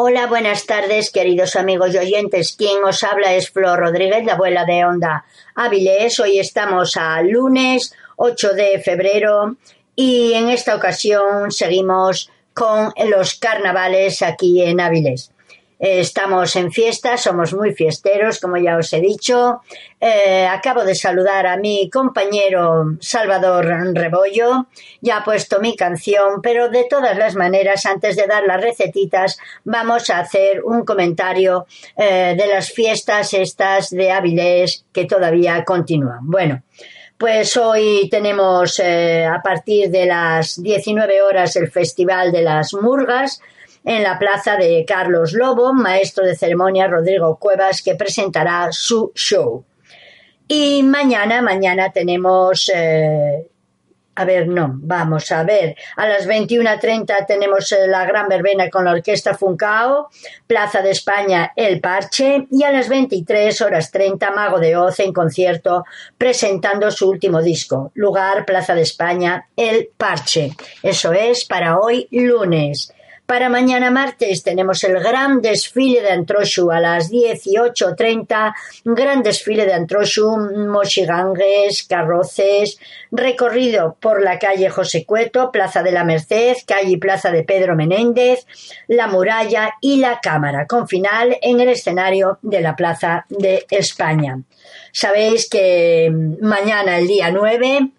Hola, buenas tardes, queridos amigos y oyentes. Quien os habla es Flor Rodríguez, la abuela de Onda Áviles. Hoy estamos a lunes 8 de febrero y en esta ocasión seguimos con los carnavales aquí en Áviles. Estamos en fiesta, somos muy fiesteros, como ya os he dicho. Eh, acabo de saludar a mi compañero Salvador Rebollo. Ya ha puesto mi canción, pero de todas las maneras, antes de dar las recetitas, vamos a hacer un comentario eh, de las fiestas estas de Avilés que todavía continúan. Bueno. Pues hoy tenemos eh, a partir de las 19 horas el Festival de las Murgas, en la plaza de Carlos Lobo, maestro de ceremonia Rodrigo Cuevas, que presentará su show. Y mañana, mañana tenemos, eh, a ver, no, vamos a ver, a las 21.30 tenemos eh, la gran verbena con la orquesta Funcao, Plaza de España El Parche, y a las 23 horas 30 Mago de Oz en concierto presentando su último disco, lugar Plaza de España El Parche. Eso es para hoy lunes. Para mañana martes tenemos el gran desfile de Antroshu a las 18.30, gran desfile de Antroshu, mochigangues, carroces, recorrido por la calle José Cueto, Plaza de la Merced, calle y Plaza de Pedro Menéndez, la muralla y la cámara, con final en el escenario de la Plaza de España. Sabéis que mañana, el día 9,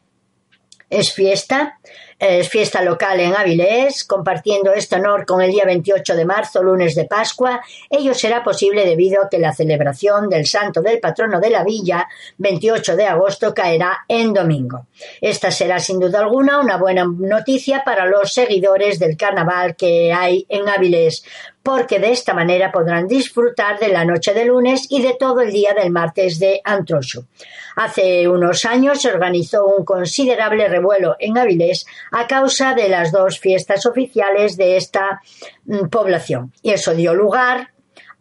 es fiesta es fiesta local en Avilés, compartiendo este honor con el día 28 de marzo, lunes de Pascua. Ello será posible debido a que la celebración del santo del patrono de la villa, 28 de agosto, caerá en domingo. Esta será sin duda alguna una buena noticia para los seguidores del carnaval que hay en Avilés, porque de esta manera podrán disfrutar de la noche de lunes y de todo el día del martes de Antroshu. Hace unos años se organizó un considerable revuelo en Avilés a causa de las dos fiestas oficiales de esta mm, población y eso dio lugar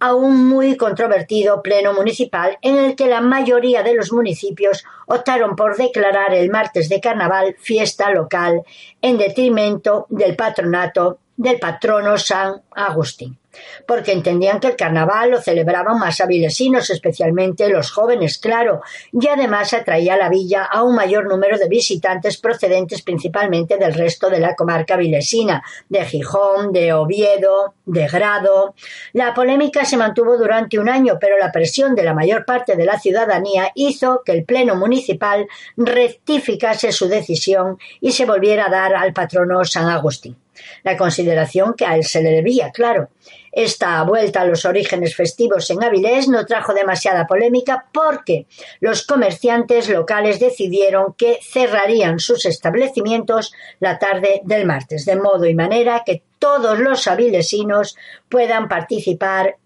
a un muy controvertido pleno municipal en el que la mayoría de los municipios optaron por declarar el martes de carnaval fiesta local en detrimento del patronato del patrono San Agustín, porque entendían que el carnaval lo celebraban más avilesinos, especialmente los jóvenes, claro, y además atraía a la villa a un mayor número de visitantes procedentes principalmente del resto de la comarca avilesina, de Gijón, de Oviedo, de Grado. La polémica se mantuvo durante un año, pero la presión de la mayor parte de la ciudadanía hizo que el Pleno Municipal rectificase su decisión y se volviera a dar al patrono San Agustín la consideración que a él se le debía, claro. Esta vuelta a los orígenes festivos en Avilés no trajo demasiada polémica porque los comerciantes locales decidieron que cerrarían sus establecimientos la tarde del martes, de modo y manera que todos los avilesinos puedan participar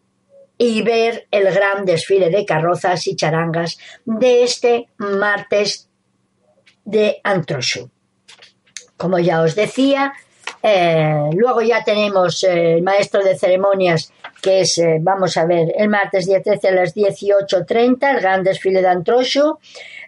y ver el gran desfile de carrozas y charangas de este martes de Antroshu. Como ya os decía, eh, luego ya tenemos eh, el maestro de ceremonias, que es, eh, vamos a ver, el martes día 13 a las 18.30, el gran desfile de Antroshu,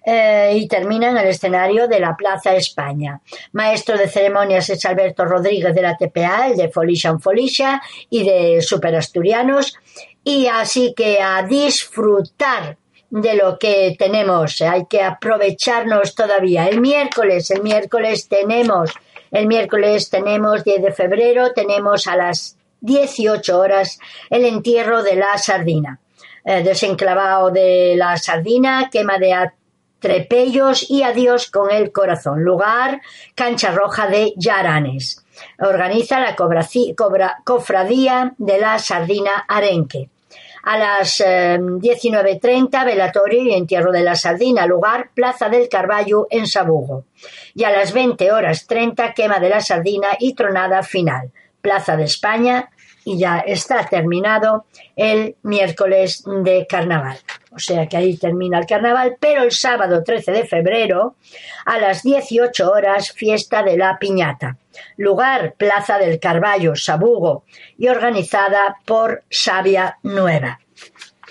y termina en el escenario de la Plaza España. Maestro de ceremonias es Alberto Rodríguez de la TPA, el de Folisha en Folisha y de Super Asturianos. Y así que a disfrutar de lo que tenemos, hay que aprovecharnos todavía. El miércoles, el miércoles tenemos el miércoles tenemos 10 de febrero, tenemos a las 18 horas el entierro de la sardina. Eh, desenclavado de la sardina, quema de atrepellos y adiós con el corazón. Lugar, cancha roja de Yaranes. Organiza la cofradía de la sardina arenque. A las 19.30, eh, velatorio y entierro de la sardina, lugar Plaza del Carballo en Sabugo. Y a las 20 horas 30, quema de la sardina y tronada final. Plaza de España y ya está terminado el miércoles de carnaval. O sea que ahí termina el carnaval, pero el sábado 13 de febrero a las 18 horas fiesta de la piñata. Lugar Plaza del Carballo, Sabugo y organizada por Sabia Nueva.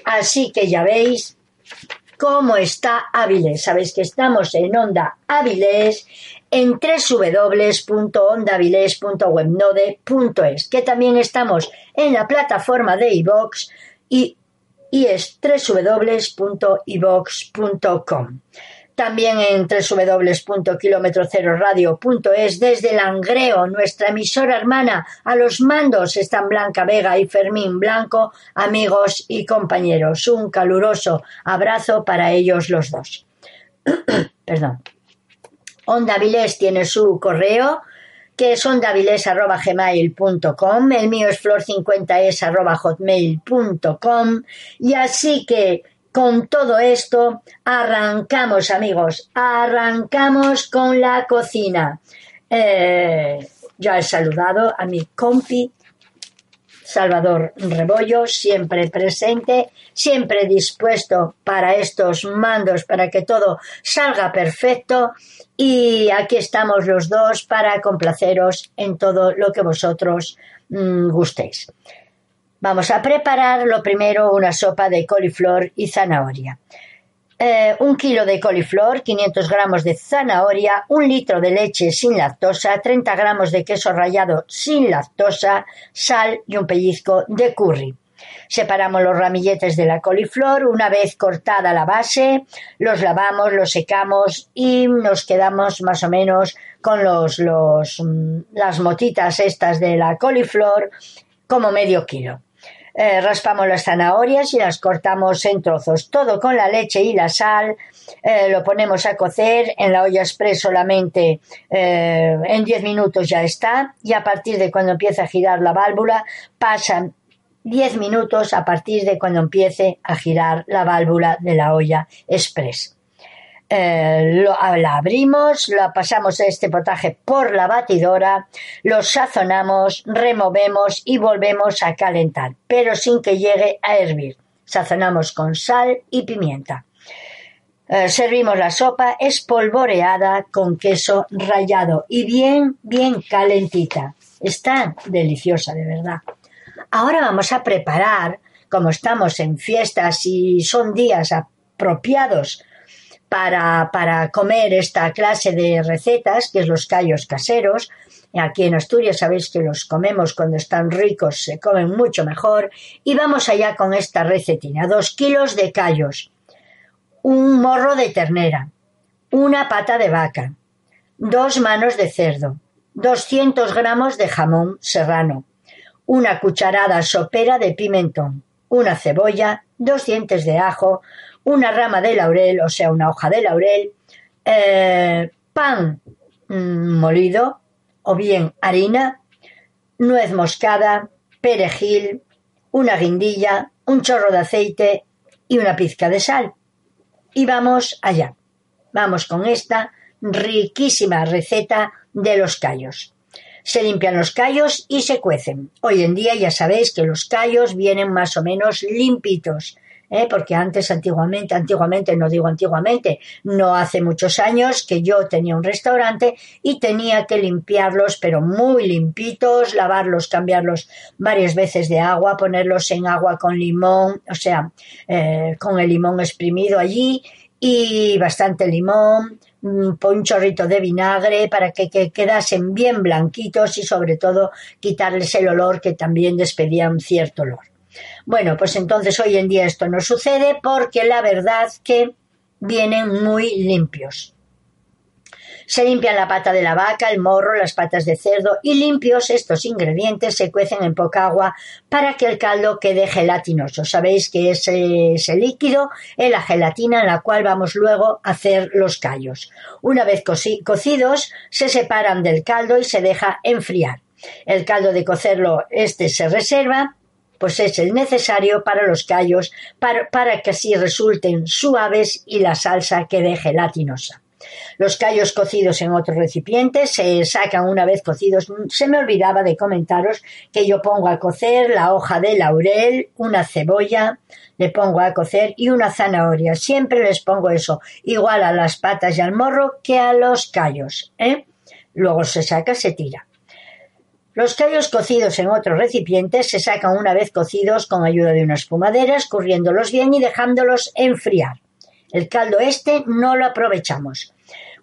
Así que ya veis cómo está Áviles. Sabéis que estamos en Onda Áviles en www.ondaviles.webnode.es, que también estamos en la plataforma de iVox y, y es www.ivox.com. También en www.kilometroceroradio.es desde Langreo, nuestra emisora hermana. A los mandos están Blanca Vega y Fermín Blanco, amigos y compañeros. Un caluroso abrazo para ellos los dos. Perdón. Onda Vilés tiene su correo, que es ondavilés.gmail.com, el mío es flor50es.hotmail.com, y así que con todo esto arrancamos, amigos, arrancamos con la cocina. Eh, ya he saludado a mi compi Salvador Rebollo, siempre presente, siempre dispuesto para estos mandos, para que todo salga perfecto. Y aquí estamos los dos para complaceros en todo lo que vosotros mm, gustéis. Vamos a preparar lo primero una sopa de coliflor y zanahoria. Eh, un kilo de coliflor, 500 gramos de zanahoria, un litro de leche sin lactosa, 30 gramos de queso rallado sin lactosa, sal y un pellizco de curry. Separamos los ramilletes de la coliflor, una vez cortada la base, los lavamos, los secamos y nos quedamos más o menos con los, mm, las motitas estas de la coliflor como medio kilo. Eh, raspamos las zanahorias y las cortamos en trozos, todo con la leche y la sal, eh, lo ponemos a cocer en la olla express solamente eh, en 10 minutos ya está y a partir de cuando empiece a girar la válvula pasan 10 minutos a partir de cuando empiece a girar la válvula de la olla express. Eh, la abrimos, la pasamos este potaje por la batidora, lo sazonamos, removemos y volvemos a calentar, pero sin que llegue a hervir. Sazonamos con sal y pimienta. Eh, servimos la sopa espolvoreada con queso rallado y bien, bien calentita. Está deliciosa, de verdad. Ahora vamos a preparar, como estamos en fiestas y son días apropiados para, comer esta clase de recetas, que es los callos caseros. Aquí en Asturias sabéis que los comemos cuando están ricos, se comen mucho mejor. Y vamos allá con esta recetina. Dos kilos de callos, un morro de ternera, una pata de vaca, dos manos de cerdo, 200 gramos de jamón serrano, una cucharada sopera de pimentón, una cebolla, dos dientes de ajo, una rama de laurel, o sea, una hoja de laurel, eh, pan mm, molido o bien harina, nuez moscada, perejil, una guindilla, un chorro de aceite y una pizca de sal. Y vamos allá. Vamos con esta riquísima receta de los callos. Se limpian los callos y se cuecen. Hoy en día ya sabéis que los callos vienen más o menos limpitos. ¿Eh? porque antes, antiguamente, antiguamente, no digo antiguamente, no hace muchos años que yo tenía un restaurante y tenía que limpiarlos, pero muy limpitos, lavarlos, cambiarlos varias veces de agua, ponerlos en agua con limón, o sea, eh, con el limón exprimido allí y bastante limón, un chorrito de vinagre para que, que, quedasen bien blanquitos y sobre todo quitarles el olor que también despedía un cierto olor. Bueno, pues entonces hoy en día esto no sucede porque la verdad que vienen muy limpios. Se limpian la pata de la vaca, el morro, las patas de cerdo y limpios estos ingredientes se cuecen en poca agua para que el caldo quede gelatinoso. Sabéis que ese, ese líquido es la gelatina en la cual vamos luego a hacer los callos. Una vez cocidos se separan del caldo y se deja enfriar. El caldo de cocerlo este se reserva pues es el necesario para los callos para, que así resulten suaves y la salsa quede gelatinosa. Los callos cocidos en otro recipiente se sacan una vez cocidos. Se me olvidaba de comentaros que yo pongo a cocer la hoja de laurel, una cebolla, le pongo a cocer y una zanahoria. Siempre les pongo eso, igual a las patas y al morro que a los callos. ¿eh? Luego se saca, se tira. Los callos cocidos en otro recipiente se sacan una vez cocidos con ayuda de una espumadera, escurriéndolos bien y dejándolos enfriar. El caldo este no lo aprovechamos.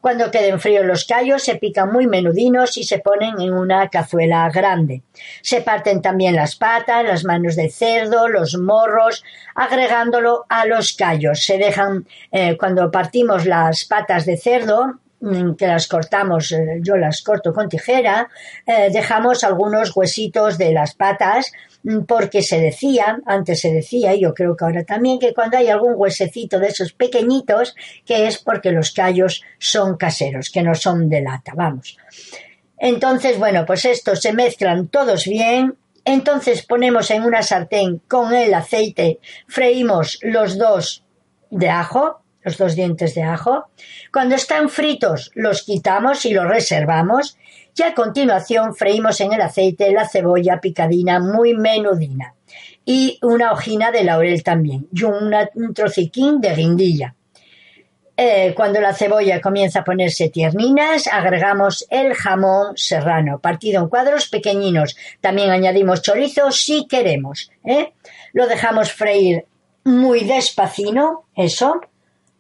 Cuando queden fríos los callos se pican muy menudinos y se ponen en una cazuela grande. Se parten también las patas, las manos de cerdo, los morros, agregándolo a los callos. Se dejan, eh, cuando partimos las patas de cerdo, que las cortamos, eh, yo las corto con tijera, eh, dejamos algunos huesitos de las patas mm, porque se decía, antes se decía, y yo creo que ahora también, que cuando hay algún huesecito de esos pequeñitos, que es porque los callos son caseros, que no son de lata, vamos. Entonces, bueno, pues estos se mezclan todos bien, entonces ponemos en una sartén con el aceite, freímos los dos de ajo, los dos dientes de ajo. Cuando están fritos los quitamos y los reservamos y a continuación freímos en el aceite la cebolla picadina muy menudina y una hojina de laurel también y un trociquín de guindilla. Eh, cuando la cebolla comienza a ponerse tierninas, agregamos el jamón serrano, partido en cuadros pequeñinos. También añadimos chorizo si queremos. ¿eh? Lo dejamos freír muy despacino, eso,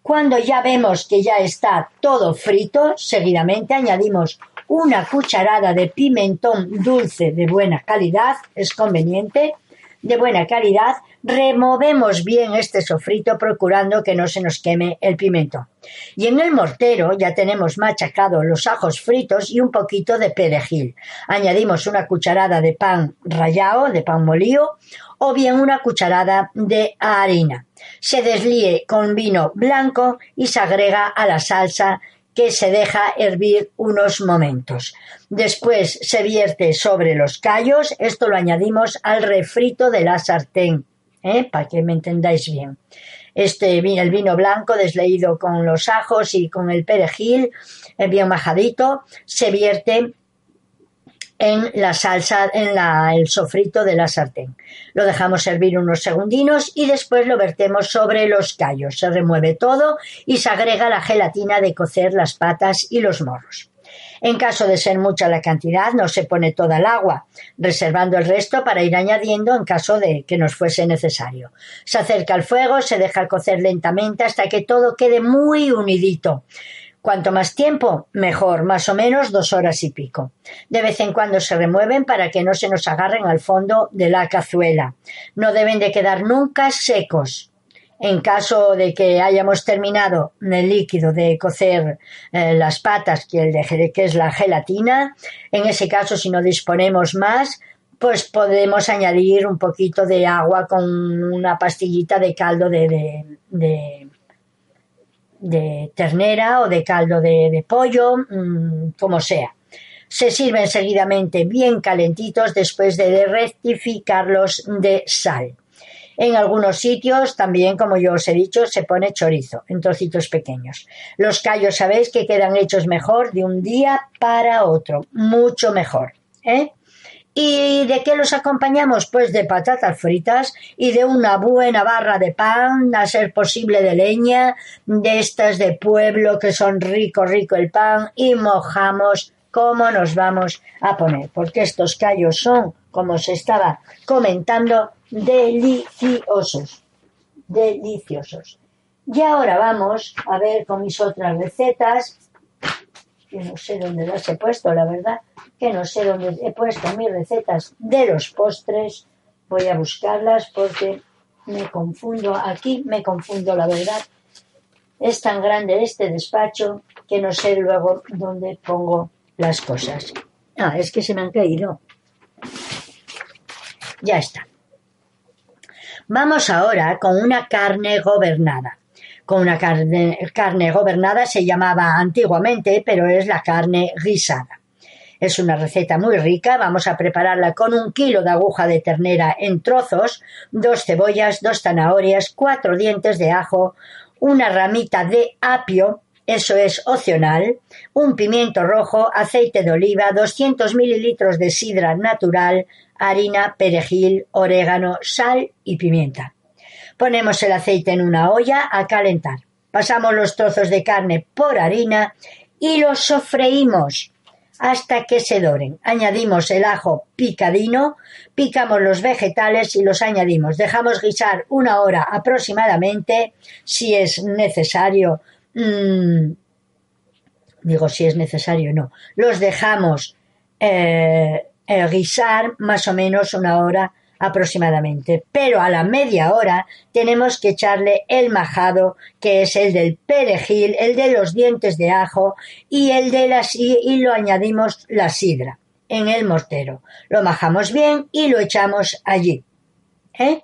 cuando ya vemos que ya está todo frito, seguidamente añadimos una cucharada de pimentón dulce de buena calidad, es conveniente, de buena calidad, removemos bien este sofrito procurando que no se nos queme el pimentón. Y en el mortero ya tenemos machacado los ajos fritos y un poquito de perejil. Añadimos una cucharada de pan rallado, de pan molido, o bien una cucharada de harina. Se deslíe con vino blanco y se agrega a la salsa que se deja hervir unos momentos. Después se vierte sobre los callos, esto lo añadimos al refrito de la sartén, ¿eh? para que me entendáis bien. Este el vino blanco desleído con los ajos y con el perejil, eh, bien majadito, se vierte en la salsa, en la, el sofrito de la sartén. Lo dejamos servir unos segundinos y después lo vertemos sobre los callos. Se remueve todo y se agrega la gelatina de cocer las patas y los morros. En caso de ser mucha la cantidad, no se pone toda el agua, reservando el resto para ir añadiendo en caso de que nos fuese necesario. Se acerca al fuego, se deja cocer lentamente hasta que todo quede muy unidito. Cuanto más tiempo, mejor, más o menos dos horas y pico. De vez en cuando se remueven para que no se nos agarren al fondo de la cazuela. No deben de quedar nunca secos. En caso de que hayamos terminado el líquido de cocer eh, las patas, que, que es la gelatina, en ese caso, si no disponemos más, pues podemos añadir un poquito de agua con una pastillita de caldo de de ternera o de caldo de, pollo, mm, como sea. Se sirven seguidamente bien calentitos después de rectificarlos de sal. En algunos sitios también, como yo os he dicho, se pone chorizo en trocitos pequeños. Los callos sabéis que quedan hechos mejor de un día para otro, mucho mejor. ¿eh? ¿Y de qué los acompañamos? Pues de patatas fritas y de una buena barra de pan, a ser posible de leña, de estas de pueblo que son rico, rico el pan y mojamos cómo nos vamos a poner, porque estos callos son, como se estaba comentando, deliciosos, deliciosos. Y ahora vamos a ver con mis otras recetas que no sé dónde las he puesto, la verdad, que no sé dónde he puesto mis recetas de los postres. Voy a buscarlas porque me confundo. Aquí me confundo, la verdad. Es tan grande este despacho que no sé luego dónde pongo las cosas. Ah, es que se me han caído. Ya está. Vamos ahora con una carne gobernada con una carne, gobernada, se llamaba antiguamente, pero es la carne guisada. Es una receta muy rica. Vamos a prepararla con un kilo de aguja de ternera en trozos, dos cebollas, dos zanahorias, cuatro dientes de ajo, una ramita de apio, eso es opcional, un pimiento rojo, aceite de oliva, 200 mililitros de sidra natural, harina, perejil, orégano, sal y pimienta. Ponemos el aceite en una olla a calentar. Pasamos los trozos de carne por harina y los sofreímos hasta que se doren. Añadimos el ajo picadino, picamos los vegetales y los añadimos. Dejamos guisar una hora aproximadamente, si es necesario. Mm, digo si es necesario, no. Los dejamos eh, eh, guisar más o menos una hora aproximadamente, pero a la media hora tenemos que echarle el majado, que es el del perejil, el de los dientes de ajo y el de la y lo añadimos la sidra en el mortero. Lo majamos bien y lo echamos allí. ¿eh?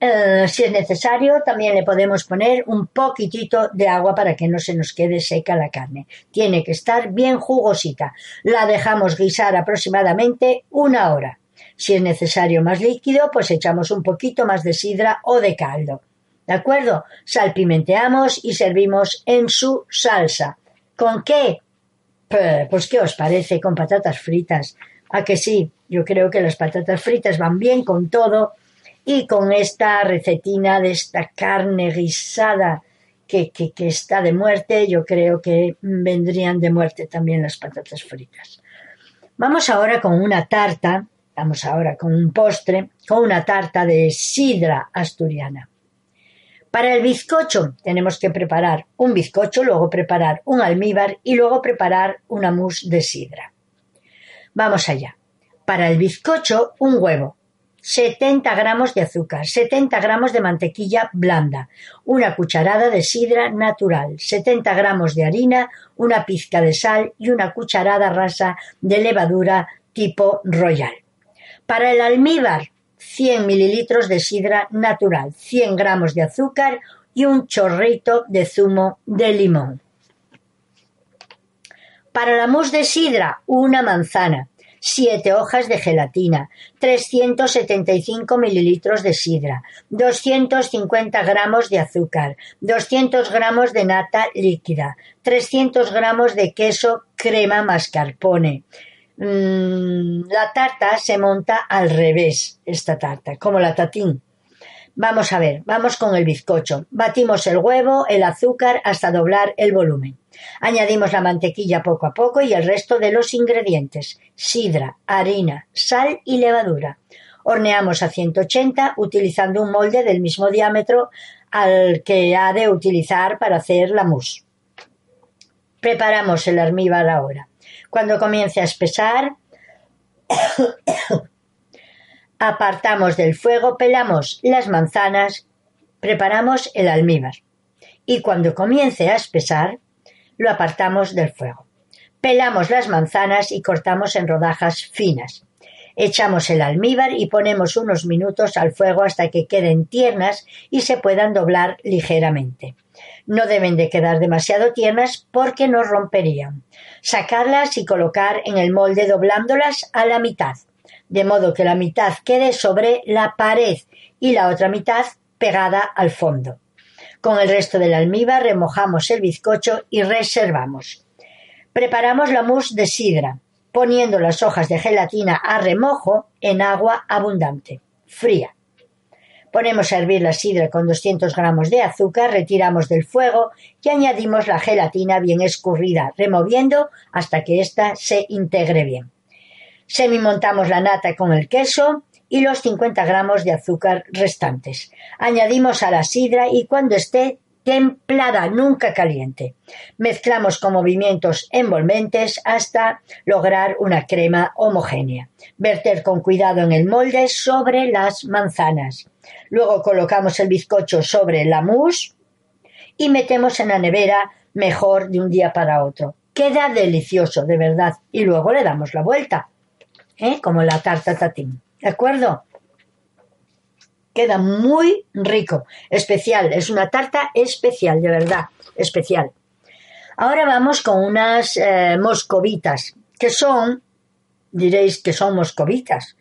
Eh, si es necesario, también le podemos poner un poquitito de agua para que no se nos quede seca la carne. Tiene que estar bien jugosita. La dejamos guisar aproximadamente una hora. Si es necesario más líquido, pues echamos un poquito más de sidra o de caldo. ¿De acuerdo? Salpimenteamos y servimos en su salsa. ¿Con qué? Pues, ¿qué os parece? Con patatas fritas. ¿A que sí? Yo creo que las patatas fritas van bien con todo y con esta recetina de esta carne guisada que, que, que está de muerte, yo creo que vendrían de muerte también las patatas fritas. Vamos ahora con una tarta Vamos ahora con un postre, con una tarta de sidra asturiana. Para el bizcocho tenemos que preparar un bizcocho, luego preparar un almíbar y luego preparar una mousse de sidra. Vamos allá. Para el bizcocho, un huevo, 70 gramos de azúcar, 70 gramos de mantequilla blanda, una cucharada de sidra natural, 70 gramos de harina, una pizca de sal y una cucharada rasa de levadura tipo royal. Para el almíbar, 100 mililitros de sidra natural, 100 gramos de azúcar y un chorrito de zumo de limón. Para la mousse de sidra, una manzana, 7 hojas de gelatina, 375 mililitros de sidra, 250 gramos de azúcar, 200 gramos de nata líquida, 300 gramos de queso crema mascarpone, Mm, la tarta se monta al revés, esta tarta, como la tatín. Vamos a ver, vamos con el bizcocho. Batimos el huevo, el azúcar hasta doblar el volumen. Añadimos la mantequilla poco a poco y el resto de los ingredientes, sidra, harina, sal y levadura. Horneamos a 180 utilizando un molde del mismo diámetro al que ha de utilizar para hacer la mousse. Preparamos el almíbar ahora. Cuando comience a espesar, apartamos del fuego, pelamos las manzanas, preparamos el almíbar. Y cuando comience a espesar, lo apartamos del fuego. Pelamos las manzanas y cortamos en rodajas finas. Echamos el almíbar y ponemos unos minutos al fuego hasta que queden tiernas y se puedan doblar ligeramente. No deben de quedar demasiado tiernas porque nos romperían. Sacarlas y colocar en el molde doblándolas a la mitad, de modo que la mitad quede sobre la pared y la otra mitad pegada al fondo. Con el resto del almíbar remojamos el bizcocho y reservamos. Preparamos la mousse de sidra, poniendo las hojas de gelatina a remojo en agua abundante, fría. Ponemos a hervir la sidra con 200 gramos de azúcar, retiramos del fuego y añadimos la gelatina bien escurrida, removiendo hasta que ésta se integre bien. Semimontamos la nata con el queso y los 50 gramos de azúcar restantes. Añadimos a la sidra y cuando esté templada, nunca caliente. Mezclamos con movimientos envolventes hasta lograr una crema homogénea. Verter con cuidado en el molde sobre las manzanas. Luego colocamos el bizcocho sobre la mousse y metemos en la nevera mejor de un día para otro. Queda delicioso, de verdad. Y luego le damos la vuelta, ¿eh? como la tarta tatín. ¿De acuerdo? Queda muy rico, especial. Es una tarta especial, de verdad, especial. Ahora vamos con unas eh, moscovitas, que son, diréis que son moscovitas,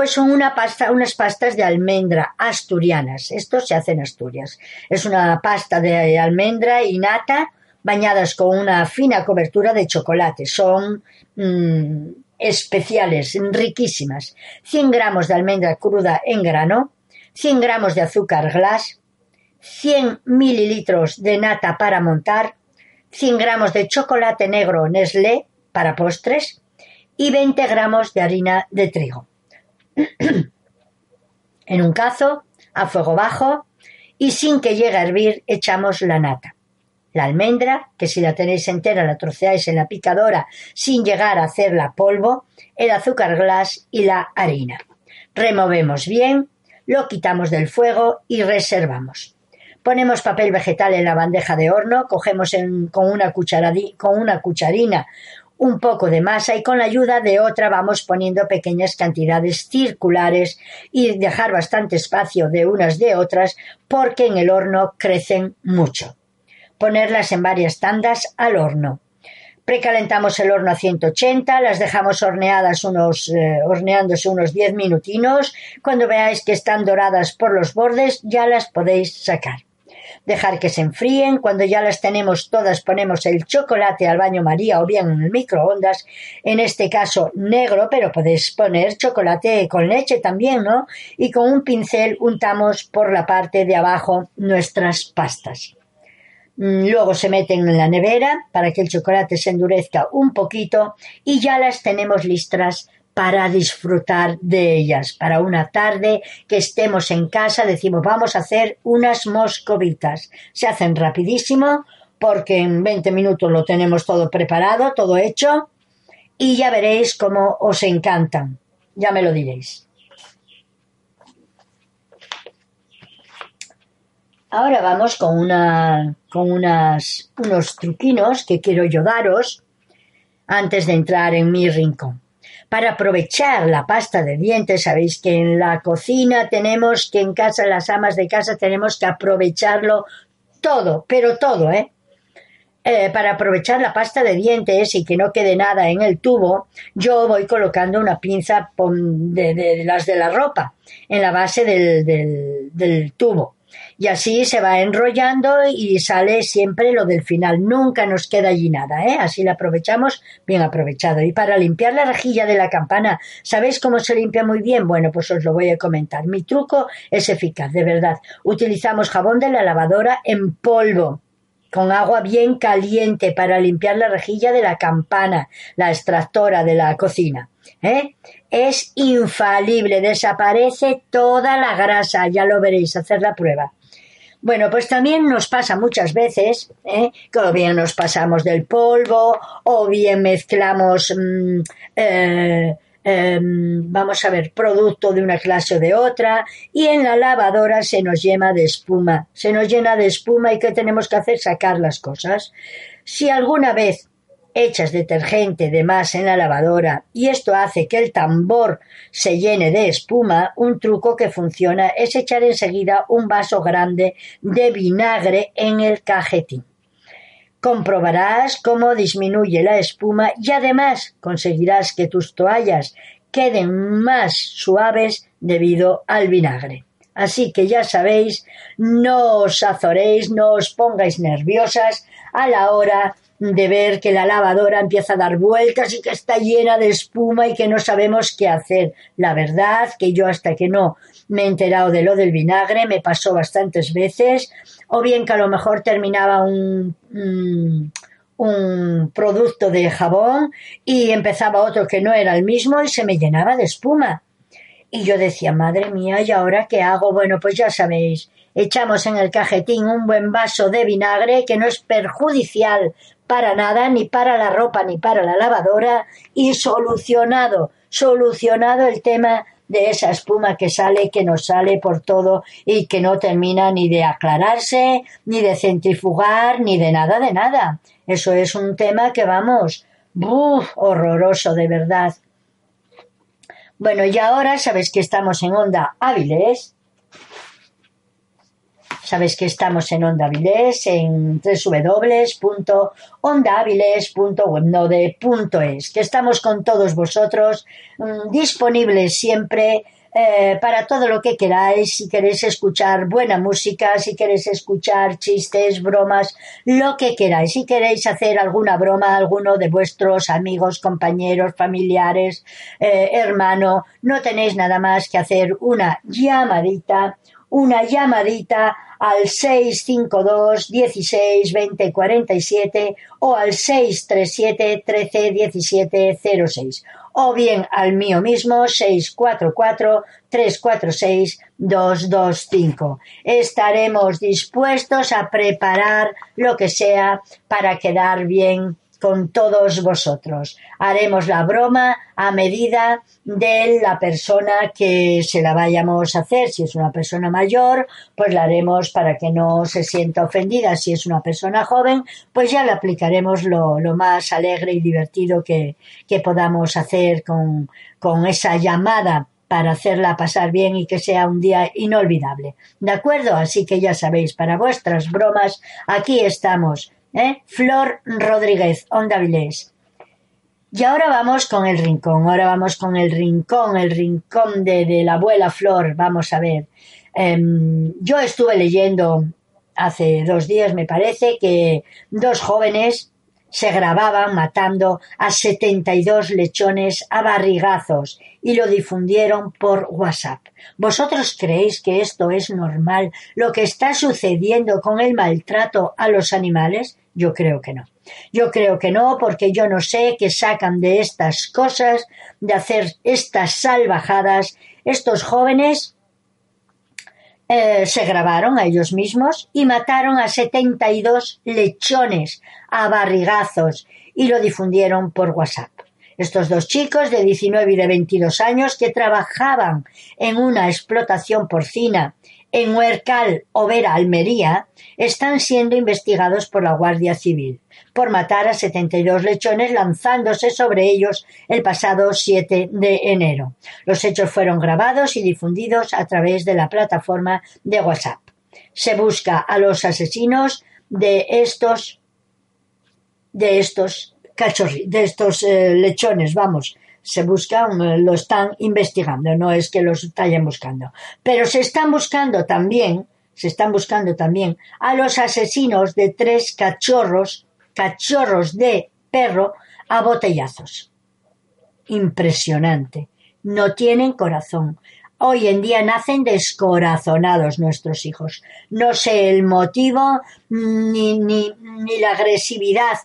pues son unas pastas de almendra asturianas. Esto se hace en Asturias. Es una pasta de almendra y nata bañadas con una fina cobertura de chocolate. Son mm, especiales, riquísimas. 100 gramos de almendra cruda en grano, 100 gramos de azúcar glass, 100 mililitros de nata para montar, 100 gramos de chocolate negro Nestlé para postres y 20 gramos de harina de trigo. En un cazo, a fuego bajo, y sin que llegue a hervir echamos la nata. La almendra, que si la tenéis entera la troceáis en la picadora sin llegar a hacerla polvo, el azúcar glass y la harina. Removemos bien, lo quitamos del fuego y reservamos. Ponemos papel vegetal en la bandeja de horno, cogemos con, una con una cucharina un poco de masa y con la ayuda de otra vamos poniendo pequeñas cantidades circulares y dejar bastante espacio de unas de otras porque en el horno crecen mucho. Ponerlas en varias tandas al horno. Precalentamos el horno a 180, las dejamos horneadas unos, eh, horneándose unos 10 minutinos. Cuando veáis que están doradas por los bordes, ya las podéis sacar dejar que se enfríen. Cuando ya las tenemos todas, ponemos el chocolate al baño María o bien en el microondas, en este caso negro, pero podéis poner chocolate con leche también, ¿no? Y con un pincel untamos por la parte de abajo nuestras pastas. Mm, luego se meten en la nevera para que el chocolate se endurezca un poquito y ya las tenemos listas para disfrutar de ellas. Para una tarde que estemos en casa, decimos vamos a hacer unas moscovitas. Se hacen rapidísimo porque en 20 minutos lo tenemos todo preparado, todo hecho y ya veréis cómo os encantan. Ya me lo diréis. Ahora vamos con, una, con unos truquinos que quiero yo daros antes de entrar en mi rincón para aprovechar la pasta de dientes. Sabéis que en la cocina tenemos que en casa, las amas de casa, tenemos que aprovecharlo todo, pero todo, ¿eh? eh para aprovechar la pasta de dientes y que no quede nada en el tubo, yo voy colocando una pinza de, las de la ropa en la base del tubo y así se va enrollando y sale siempre lo del final. Nunca nos queda allí nada, ¿eh? Así la aprovechamos bien aprovechado. Y para limpiar la rejilla de la campana, ¿sabéis cómo se limpia muy bien? Bueno, pues os lo voy a comentar. Mi truco es eficaz, de verdad. Utilizamos jabón de la lavadora en polvo con agua bien caliente para limpiar la rejilla de la campana, la extractora de la cocina. ¿eh? Es infalible, desaparece toda la grasa, ya lo veréis, hacer la prueba. Bueno, pues también nos pasa muchas veces ¿eh? que o bien nos pasamos del polvo o bien mezclamos, mm, eh, em, vamos a ver, producto de una clase o de otra y en la lavadora se nos llena de espuma, se nos llena de espuma y ¿qué tenemos que hacer? Sacar las cosas. Si alguna vez echas detergente de más en la lavadora y esto hace que el tambor se llene de espuma, un truco que funciona es echar enseguida un vaso grande de vinagre en el cajetín. Comprobarás cómo disminuye la espuma y además conseguirás que tus toallas queden más suaves debido al vinagre. Así que ya sabéis, no os azoréis, no os pongáis nerviosas a la hora de ver que la lavadora empieza a dar vueltas y que está llena de espuma y que no sabemos qué hacer. La verdad que yo hasta que no me he enterado de lo del vinagre me pasó bastantes veces o bien que a lo mejor terminaba un, un producto de jabón y empezaba otro que no era el mismo y se me llenaba de espuma. Y yo decía, madre mía, ¿y ahora qué hago? Bueno, pues ya sabéis, echamos en el cajetín un buen vaso de vinagre que no es perjudicial para nada, ni para la ropa, ni para la lavadora, y solucionado, solucionado el tema de esa espuma que sale, que nos sale por todo y que no termina ni de aclararse, ni de centrifugar, ni de nada, de nada. Eso es un tema que vamos, ¡buf! horroroso de verdad. Bueno, y ahora sabes que estamos en Onda Áviles Sabes que estamos en Onda Avilés, en www.ondaavilés.webnode.es, que estamos con todos vosotros, mm, disponibles siempre eh, para todo lo que queráis, si queréis escuchar buena música, si queréis escuchar chistes, bromas, lo que queráis. Si queréis hacer alguna broma a alguno de vuestros amigos, compañeros, familiares, eh, hermano, no tenéis nada más que hacer una llamadita, una llamadita al 652 16 20 47 o al 637 13 17 06 o bien al mío mismo 644-346-225. Estaremos dispuestos a preparar lo que sea para quedar bien con todos vosotros. Haremos la broma a medida de la persona que se la vayamos a hacer. Si es una persona mayor, pues la haremos para que no se sienta ofendida. Si es una persona joven, pues ya le aplicaremos lo, más alegre y divertido que, que podamos hacer con, con esa llamada para hacerla pasar bien y que sea un día inolvidable. ¿De acuerdo? Así que ya sabéis, para vuestras bromas, aquí estamos ¿Eh? Flor Rodríguez, Onda Vilés. Y ahora vamos con el rincón, ahora vamos con el rincón, el rincón de, la abuela Flor, vamos a ver. Em, yo estuve leyendo hace dos días, me parece, que dos jóvenes se grababan matando a 72 lechones a barrigazos y lo difundieron por WhatsApp. ¿Vosotros creéis que esto es normal, lo que está sucediendo con el maltrato a los animales? Yo creo que no. Yo creo que no, porque yo no sé qué sacan de estas cosas, de hacer estas salvajadas. Estos jóvenes eh, se grabaron a ellos mismos y mataron a 72 lechones a barrigazos y lo difundieron por WhatsApp. Estos dos chicos de 19 y de 22 años que trabajaban en una explotación porcina en Huercal, Overa, Almería, están siendo investigados por la Guardia Civil por matar a 72 lechones lanzándose sobre ellos el pasado 7 de enero. Los hechos fueron grabados y difundidos a través de la plataforma de WhatsApp. Se busca a los asesinos de estos de estos de estos eh, lechones, vamos, se buscan, eh, lo están investigando, no es que los estén buscando. Pero se están buscando también, se están buscando también a los asesinos de tres cachorros, cachorros de perro a botellazos. Impresionante. No tienen corazón. Hoy en día nacen descorazonados nuestros hijos. No sé el motivo ni, ni, ni la agresividad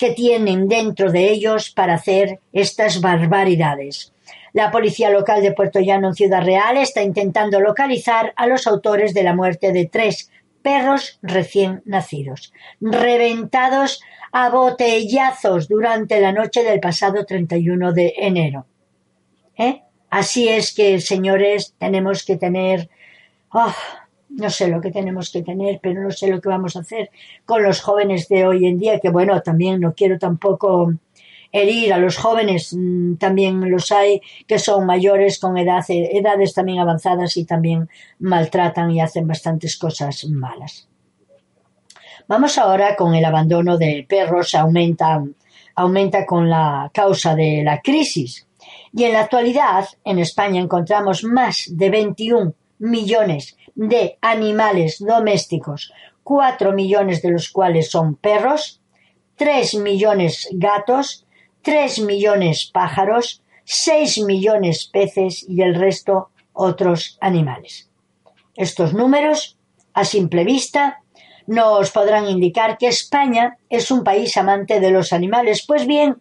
que tienen dentro de ellos para hacer estas barbaridades. La policía local de Puerto Llano en Ciudad Real está intentando localizar a los autores de la muerte de tres perros recién nacidos, reventados a botellazos durante la noche del pasado 31 de enero. ¿Eh? Así es que, señores, tenemos que tener oh, no sé lo que tenemos que tener, pero no sé lo que vamos a hacer con los jóvenes de hoy en día, que bueno, también no quiero tampoco herir a los jóvenes, mm, también los hay que son mayores con edad, edades también avanzadas y también maltratan y hacen bastantes cosas malas. Vamos ahora con el abandono de perros, aumenta, aumenta con la causa de la crisis. Y en la actualidad, en España encontramos más de 21 millones de animales domésticos, cuatro millones de los cuales son perros, tres millones gatos, tres millones pájaros, seis millones peces y el resto otros animales. Estos números, a simple vista, nos podrán indicar que España es un país amante de los animales. Pues bien,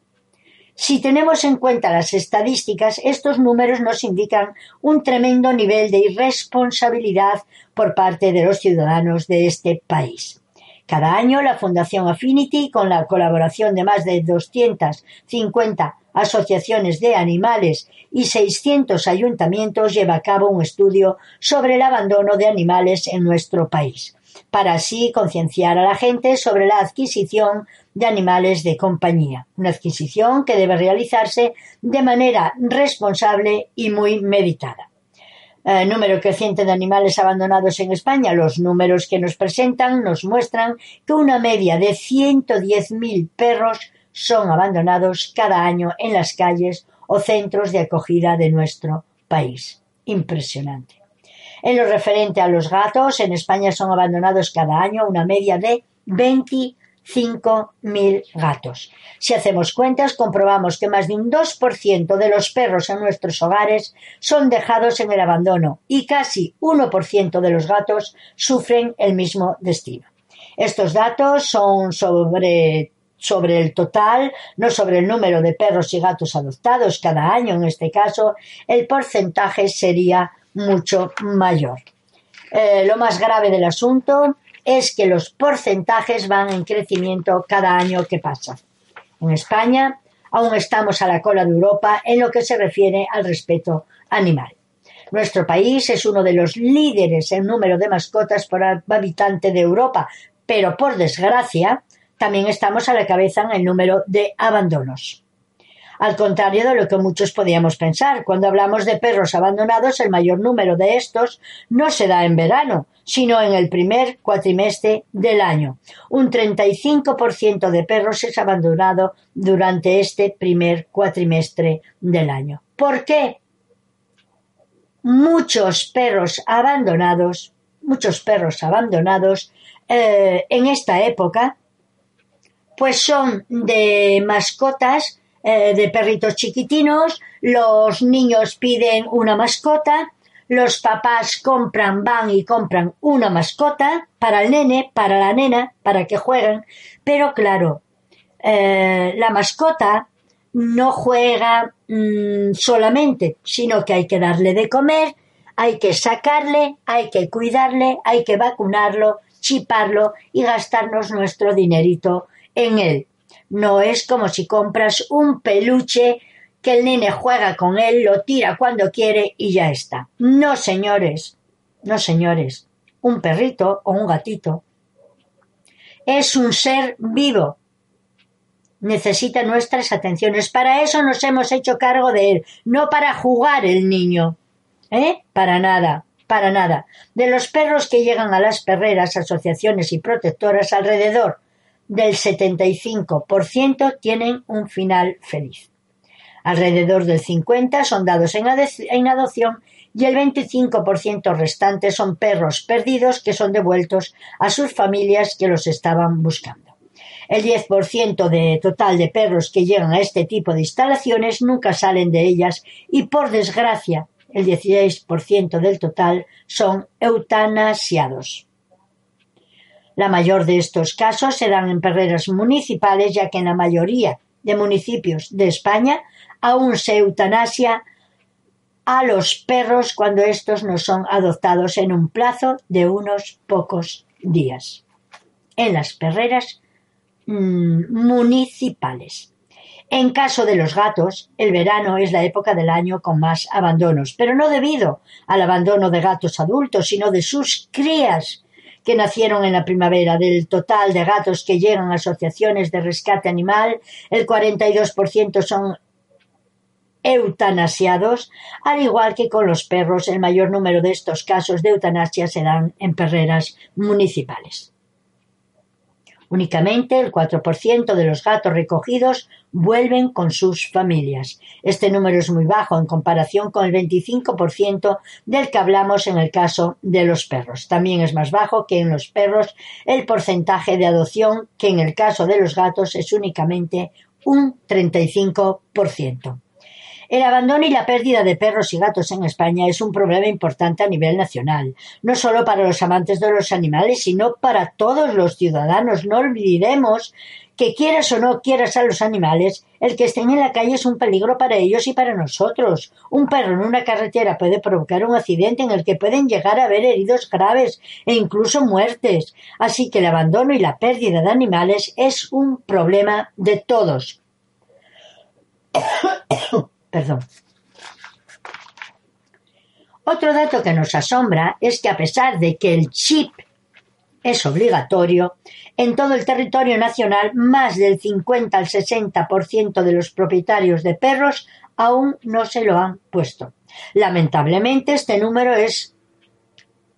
si tenemos en cuenta las estadísticas, estos números nos indican un tremendo nivel de irresponsabilidad por parte de los ciudadanos de este país. Cada año la Fundación Affinity, con la colaboración de más de 250 asociaciones de animales y 600 ayuntamientos, lleva a cabo un estudio sobre el abandono de animales en nuestro país para así concienciar a la gente sobre la adquisición de animales de compañía, una adquisición que debe realizarse de manera responsable y muy meditada. El número creciente de animales abandonados en España, los números que nos presentan nos muestran que una media de 110.000 perros son abandonados cada año en las calles o centros de acogida de nuestro país. impresionante. En lo referente a los gatos, en España son abandonados cada año una media de 25.000 gatos. Si hacemos cuentas, comprobamos que más de un 2% de los perros en nuestros hogares son dejados en el abandono y casi 1% de los gatos sufren el mismo destino. Estos datos son sobre sobre el total, no sobre el número de perros y gatos adoptados cada año. En este caso, el porcentaje sería mucho mayor. Eh, lo más grave del asunto es que los porcentajes van en crecimiento cada año que pasa. En España aún estamos a la cola de Europa en lo que se refiere al respeto animal. Nuestro país es uno de los líderes en número de mascotas por habitante de Europa, pero por desgracia también estamos a la cabeza en el número de abandonos. Al contrario de lo que muchos podíamos pensar, cuando hablamos de perros abandonados, el mayor número de estos no se da en verano, sino en el primer cuatrimestre del año. Un 35% de perros es abandonado durante este primer cuatrimestre del año. ¿Por qué? Muchos perros abandonados, muchos perros abandonados eh, en esta época, pues son de mascotas eh, de perritos chiquitinos, los niños piden una mascota, los papás compran, van y compran una mascota para el nene, para la nena, para que jueguen, pero claro, eh, la mascota no juega mm, solamente, sino que hay que darle de comer, hay que sacarle, hay que cuidarle, hay que vacunarlo, chiparlo y gastarnos nuestro dinerito en él. No es como si compras un peluche que el nene juega con él, lo tira cuando quiere y ya está. No, señores, no, señores. Un perrito o un gatito es un ser vivo. Necesita nuestras atenciones. Para eso nos hemos hecho cargo de él, no para jugar el niño. ¿Eh? Para nada, para nada. De los perros que llegan a las perreras, asociaciones y protectoras alrededor del 75% tienen un final feliz. Alrededor del 50% son dados en, adopción y el 25% restante son perros perdidos que son devueltos a sus familias que los estaban buscando. El 10% de total de perros que llegan a este tipo de instalaciones nunca salen de ellas y por desgracia el 16% del total son eutanasiados. La mayor de estos casos se dan en perreras municipales, ya que en la mayoría de municipios de España aún se eutanasia a los perros cuando estos no son adoptados en un plazo de unos pocos días. En las perreras mm, municipales. En caso de los gatos, el verano es la época del año con más abandonos, pero no debido al abandono de gatos adultos, sino de sus crías, que nacieron en la primavera. Del total de gatos que llegan a asociaciones de rescate animal, el 42% son eutanasiados, al igual que con los perros, el mayor número de estos casos de eutanasia se dan en perreras municipales. Únicamente el 4% de los gatos recogidos vuelven con sus familias. Este número es muy bajo en comparación con el 25% del que hablamos en el caso de los perros. También es más bajo que en los perros el porcentaje de adopción, que en el caso de los gatos es únicamente un 35%. El abandono y la pérdida de perros y gatos en España es un problema importante a nivel nacional, no solo para los amantes de los animales, sino para todos los ciudadanos. No olvidemos que quieras o no quieras a los animales, el que estén en la calle es un peligro para ellos y para nosotros. Un perro en una carretera puede provocar un accidente en el que pueden llegar a haber heridos graves e incluso muertes. Así que el abandono y la pérdida de animales es un problema de todos. Perdón. Otro dato que nos asombra es que a pesar de que el chip es obligatorio, en todo el territorio nacional más del 50 al 60% de los propietarios de perros aún no se lo han puesto. Lamentablemente este número es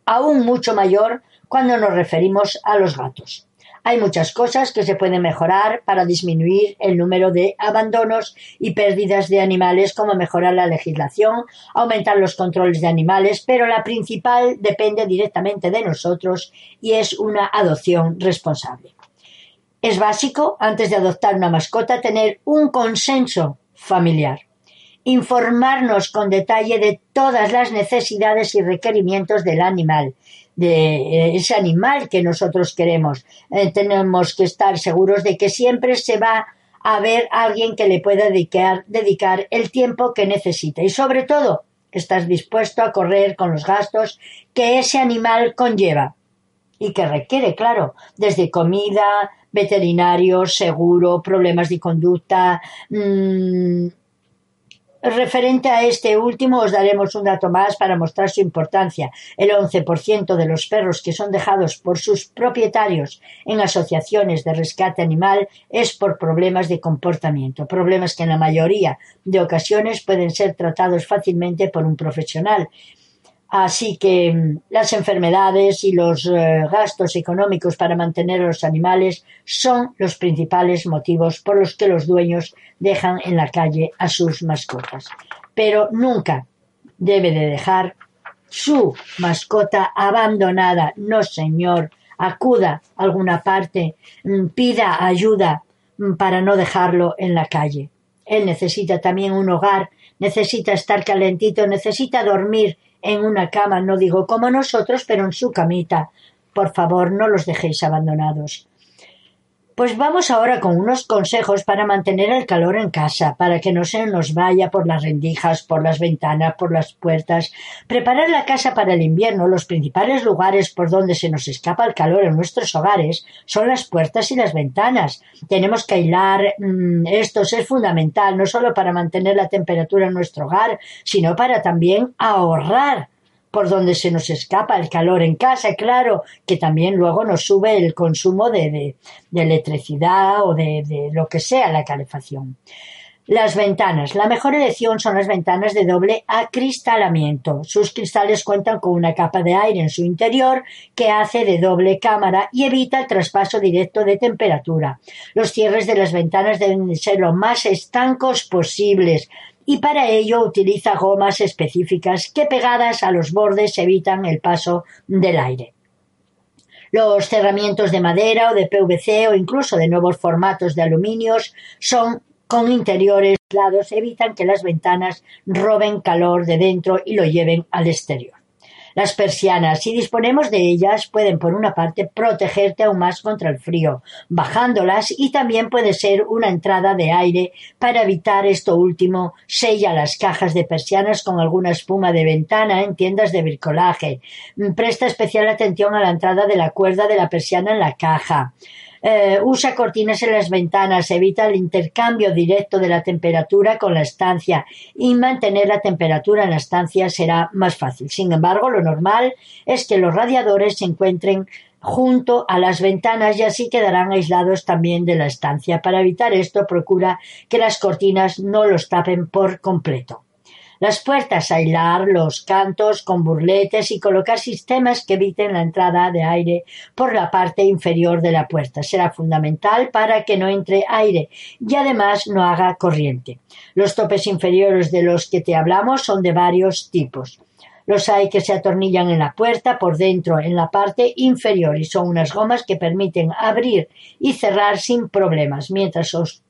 aún mucho mayor cuando nos referimos a los gatos. Hay muchas cosas que se pueden mejorar para disminuir el número de abandonos y pérdidas de animales, como mejorar la legislación, aumentar los controles de animales, pero la principal depende directamente de nosotros y es una adopción responsable. Es básico, antes de adoptar una mascota, tener un consenso familiar informarnos con detalle de todas las necesidades y requerimientos del animal, de eh, ese animal que nosotros queremos. Eh, tenemos que estar seguros de que siempre se va a ver alguien que le pueda dedicar, dedicar el tiempo que necesita y sobre todo estás dispuesto a correr con los gastos que ese animal conlleva y que requiere, claro, desde comida, veterinario, seguro, problemas de conducta, mmm, Referente a este último, os daremos un dato más para mostrar su importancia. El 11% de los perros que son dejados por sus propietarios en asociaciones de rescate animal es por problemas de comportamiento, problemas que en la mayoría de ocasiones pueden ser tratados fácilmente por un profesional Así que mm, las enfermedades y los eh, gastos económicos para mantener a los animales son los principales motivos por los que los dueños dejan en la calle a sus mascotas. Pero nunca debe de dejar su mascota abandonada. No, señor. Acuda a alguna parte, mm, pida ayuda mm, para no dejarlo en la calle. Él necesita también un hogar, necesita estar calentito, necesita dormir en una cama, no digo como nosotros, pero en su camita. Por favor, no los dejéis abandonados. Pues vamos ahora con unos consejos para mantener el calor en casa, para que no se nos vaya por las rendijas, por las ventanas, por las puertas. Preparar la casa para el invierno. Los principales lugares por donde se nos escapa el calor en nuestros hogares son las puertas y las ventanas. Tenemos que aislar mmm, esto es fundamental, no solo para mantener la temperatura en nuestro hogar, sino para también ahorrar por donde se nos escapa el calor en casa, claro, que también luego nos sube el consumo de, de, electricidad o de, de lo que sea la calefacción. Las ventanas. La mejor elección son las ventanas de doble acristalamiento. Sus cristales cuentan con una capa de aire en su interior que hace de doble cámara y evita el traspaso directo de temperatura. Los cierres de las ventanas deben ser lo más estancos posibles y para ello utiliza gomas específicas que pegadas a los bordes evitan el paso del aire. Los cerramientos de madera o de PVC o incluso de nuevos formatos de aluminios son con interiores lados evitan que las ventanas roben calor de dentro y lo lleven al exterior. Las persianas, si disponemos de ellas, pueden por una parte protegerte aún más contra el frío, bajándolas y también puede ser una entrada de aire para evitar esto último. Sella las cajas de persianas con alguna espuma de ventana en tiendas de bricolaje. Presta especial atención a la entrada de la cuerda de la persiana en la caja. Eh, usa cortinas en las ventanas, evita el intercambio directo de la temperatura con la estancia y mantener la temperatura en la estancia será más fácil. Sin embargo, lo normal es que los radiadores se encuentren junto a las ventanas y así quedarán aislados también de la estancia. Para evitar esto, procura que las cortinas no los tapen por completo. Las puertas, aislar los cantos con burletes y colocar sistemas que eviten la entrada de aire por la parte inferior de la puerta. Será fundamental para que no entre aire y además no haga corriente. Los topes inferiores de los que te hablamos son de varios tipos. Los hay que se atornillan en la puerta por dentro en la parte inferior y son unas gomas que permiten abrir y cerrar sin problemas, mientras os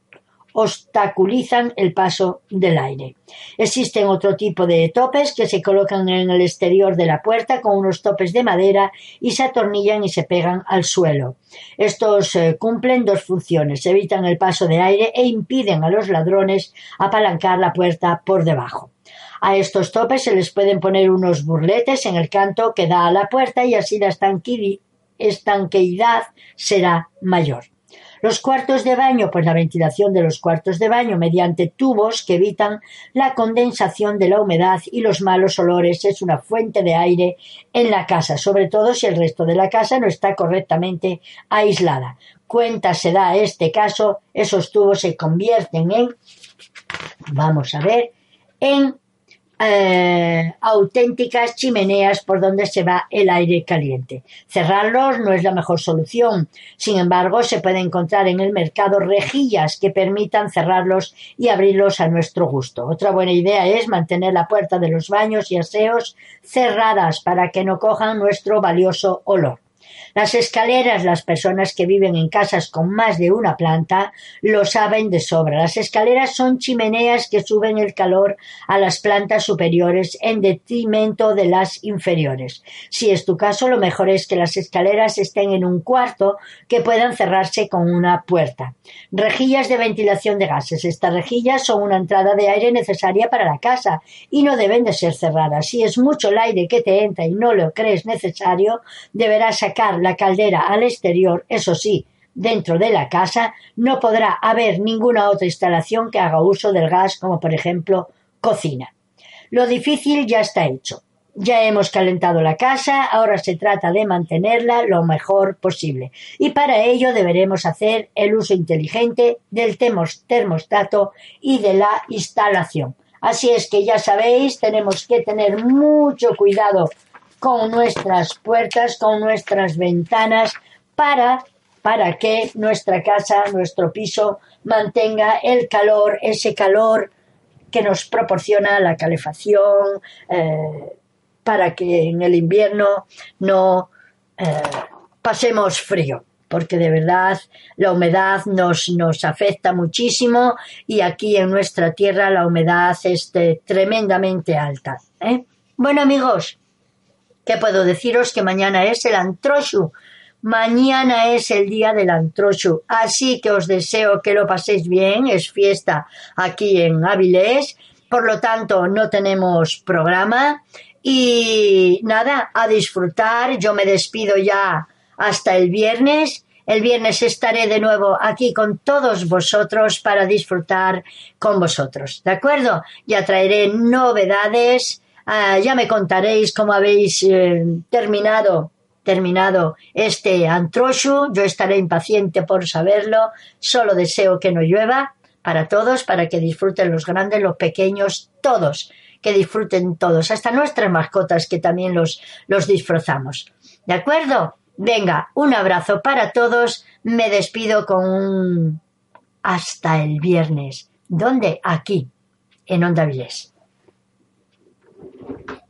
obstaculizan el paso del aire. Existen otro tipo de topes que se colocan en el exterior de la puerta con unos topes de madera y se atornillan y se pegan al suelo. Estos eh, cumplen dos funciones, evitan el paso de aire e impiden a los ladrones apalancar la puerta por debajo. A estos topes se les pueden poner unos burletes en el canto que da a la puerta y así la estanqueidad será mayor. Los cuartos de baño, pues la ventilación de los cuartos de baño mediante tubos que evitan la condensación de la humedad y los malos olores es una fuente de aire en la casa, sobre todo si el resto de la casa no está correctamente aislada. Cuenta se da este caso, esos tubos se convierten en, vamos a ver, en eh, auténticas chimeneas por donde se va el aire caliente. Cerrarlos no es la mejor solución. Sin embargo, se puede encontrar en el mercado rejillas que permitan cerrarlos y abrirlos a nuestro gusto. Otra buena idea es mantener la puerta de los baños y aseos cerradas para que no cojan nuestro valioso olor. Las escaleras, las personas que viven en casas con más de una planta lo saben de sobra. Las escaleras son chimeneas que suben el calor a las plantas superiores en detrimento de las inferiores. Si es tu caso, lo mejor es que las escaleras estén en un cuarto que puedan cerrarse con una puerta. Rejillas de ventilación de gases. Estas rejillas son una entrada de aire necesaria para la casa y no deben de ser cerradas. Si es mucho el aire que te entra y no lo crees necesario, deberás sacar la caldera al exterior, eso sí, dentro de la casa, no podrá haber ninguna otra instalación que haga uso del gas, como por ejemplo cocina. Lo difícil ya está hecho. Ya hemos calentado la casa, ahora se trata de mantenerla lo mejor posible. Y para ello deberemos hacer el uso inteligente del termostato y de la instalación. Así es que ya sabéis, tenemos que tener mucho cuidado con nuestras puertas, con nuestras ventanas, para, para que nuestra casa, nuestro piso, mantenga el calor, ese calor que nos proporciona la calefacción, eh, para que en el invierno no eh, pasemos frío porque de verdad la humedad nos, nos afecta muchísimo y aquí en nuestra tierra la humedad es tremendamente alta. ¿eh? Bueno amigos, ¿Qué puedo deciros? Que mañana es el Antroshu. Mañana es el día del Antroshu. Así que os deseo que lo paséis bien. Es fiesta aquí en Avilés. Por lo tanto, no tenemos programa. Y nada, a disfrutar. Yo me despido ya hasta el viernes. El viernes estaré de nuevo aquí con todos vosotros para disfrutar con vosotros. ¿De acuerdo? Ya traeré novedades Ah, ya me contaréis cómo habéis eh, terminado terminado este antroshu. Yo estaré impaciente por saberlo. Solo deseo que no llueva para todos, para que disfruten los grandes, los pequeños, todos, que disfruten todos, hasta nuestras mascotas que también los, los disfrazamos. ¿De acuerdo? Venga, un abrazo para todos. Me despido con un hasta el viernes. ¿Dónde? Aquí, en Onda Vilés. Thank you.